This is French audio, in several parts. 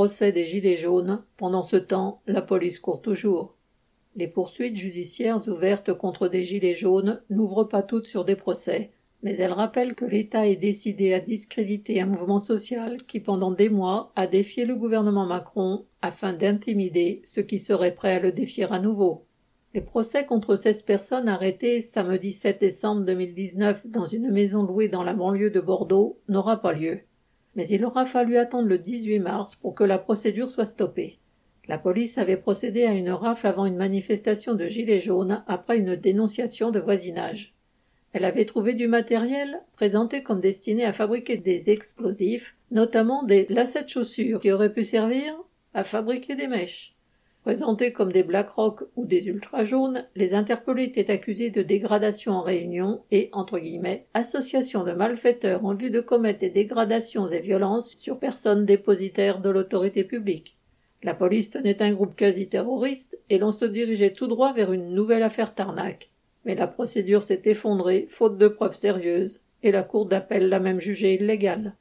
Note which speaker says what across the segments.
Speaker 1: procès des Gilets jaunes, pendant ce temps, la police court toujours. Les poursuites judiciaires ouvertes contre des Gilets jaunes n'ouvrent pas toutes sur des procès, mais elles rappellent que l'État est décidé à discréditer un mouvement social qui pendant des mois a défié le gouvernement Macron afin d'intimider ceux qui seraient prêts à le défier à nouveau. Les procès contre 16 personnes arrêtées samedi 7 décembre 2019 dans une maison louée dans la banlieue de Bordeaux n'aura pas lieu. Mais il aura fallu attendre le 18 mars pour que la procédure soit stoppée. La police avait procédé à une rafle avant une manifestation de gilets jaunes après une dénonciation de voisinage. Elle avait trouvé du matériel présenté comme destiné à fabriquer des explosifs, notamment des lacets de chaussures qui auraient pu servir à fabriquer des mèches. Présentés comme des Black Rock ou des Ultra jaunes, les interpellés étaient accusés de dégradation en réunion et, entre guillemets, association de malfaiteurs en vue de commettre des dégradations et violences sur personnes dépositaires de l'autorité publique. La police tenait un groupe quasi terroriste et l'on se dirigeait tout droit vers une nouvelle affaire Tarnac. Mais la procédure s'est effondrée, faute de preuves sérieuses, et la Cour d'appel l'a même jugée illégale.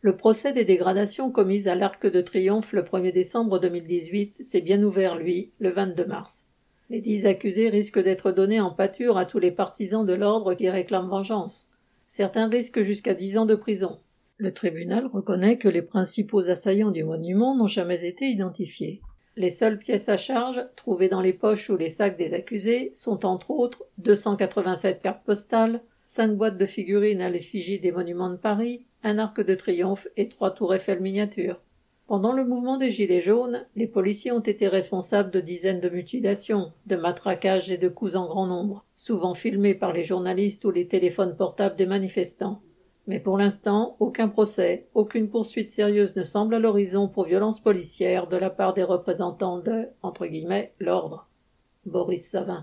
Speaker 1: Le procès des dégradations commises à l'Arc de Triomphe le 1er décembre 2018 s'est bien ouvert, lui, le 22 mars. Les dix accusés risquent d'être donnés en pâture à tous les partisans de l'ordre qui réclament vengeance. Certains risquent jusqu'à dix ans de prison. Le tribunal reconnaît que les principaux assaillants du monument n'ont jamais été identifiés. Les seules pièces à charge, trouvées dans les poches ou les sacs des accusés, sont entre autres 287 cartes postales, cinq boîtes de figurines à l'effigie des monuments de Paris, un arc de triomphe et trois tours Eiffel miniatures. Pendant le mouvement des Gilets jaunes, les policiers ont été responsables de dizaines de mutilations, de matraquages et de coups en grand nombre, souvent filmés par les journalistes ou les téléphones portables des manifestants. Mais pour l'instant, aucun procès, aucune poursuite sérieuse ne semble à l'horizon pour violence policière de la part des représentants de, entre guillemets, l'ordre. Boris Savin.